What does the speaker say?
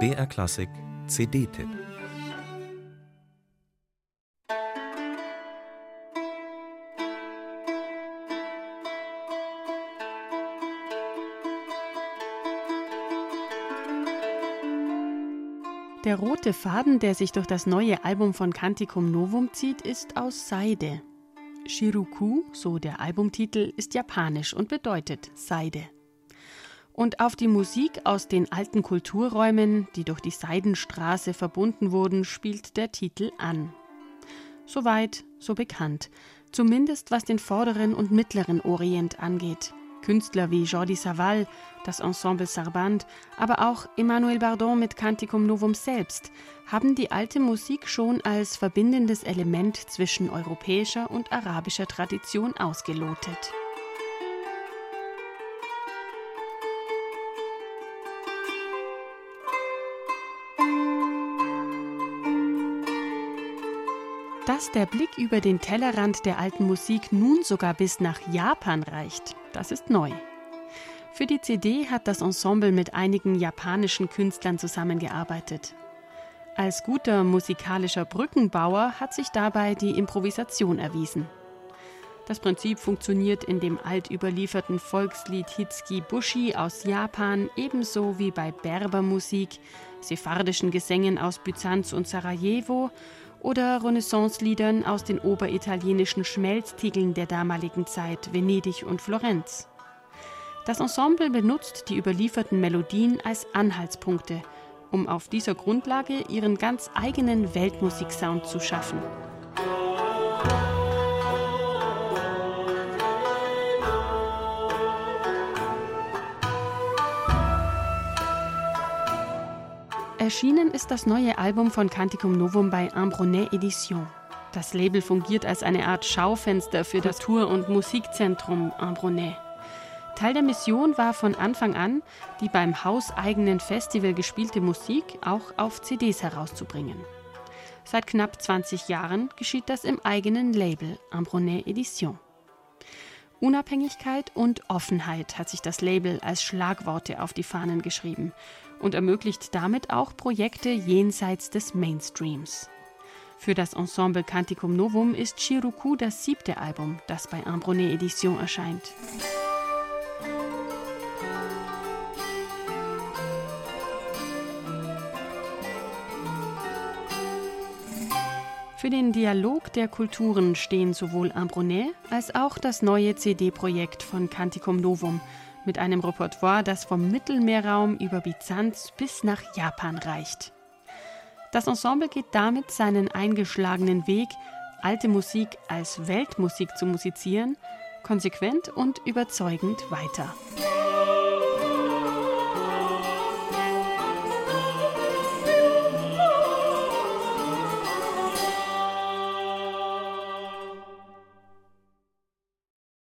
BR Klassik CD-Tipp Der rote Faden, der sich durch das neue Album von Canticum Novum zieht, ist aus Seide. Shiruku, so der Albumtitel, ist japanisch und bedeutet Seide. Und auf die Musik aus den alten Kulturräumen, die durch die Seidenstraße verbunden wurden, spielt der Titel an. Soweit, so bekannt, zumindest was den vorderen und mittleren Orient angeht. Künstler wie Jordi Savall, das Ensemble Sarband, aber auch Emmanuel Bardon mit Canticum Novum selbst haben die alte Musik schon als verbindendes Element zwischen europäischer und arabischer Tradition ausgelotet. Dass der Blick über den Tellerrand der alten Musik nun sogar bis nach Japan reicht, das ist neu. Für die CD hat das Ensemble mit einigen japanischen Künstlern zusammengearbeitet. Als guter musikalischer Brückenbauer hat sich dabei die Improvisation erwiesen. Das Prinzip funktioniert in dem altüberlieferten Volkslied Hitsuki Bushi aus Japan ebenso wie bei Berbermusik, sephardischen Gesängen aus Byzanz und Sarajevo oder Renaissance-Liedern aus den oberitalienischen Schmelztiegeln der damaligen Zeit, Venedig und Florenz. Das Ensemble benutzt die überlieferten Melodien als Anhaltspunkte, um auf dieser Grundlage ihren ganz eigenen Weltmusiksound zu schaffen. Erschienen ist das neue Album von Canticum Novum bei Ambronet Edition. Das Label fungiert als eine Art Schaufenster für das Tour- und Musikzentrum Ambronet. Teil der Mission war von Anfang an, die beim hauseigenen Festival gespielte Musik auch auf CDs herauszubringen. Seit knapp 20 Jahren geschieht das im eigenen Label Ambronet Edition. Unabhängigkeit und Offenheit hat sich das Label als Schlagworte auf die Fahnen geschrieben und ermöglicht damit auch Projekte jenseits des Mainstreams. Für das Ensemble Canticum Novum ist Chiruku das siebte Album, das bei Ambronet Edition erscheint. Für den Dialog der Kulturen stehen sowohl Ambronet als auch das neue CD-Projekt von Canticum Novum mit einem Repertoire, das vom Mittelmeerraum über Byzanz bis nach Japan reicht. Das Ensemble geht damit seinen eingeschlagenen Weg, alte Musik als Weltmusik zu musizieren, konsequent und überzeugend weiter.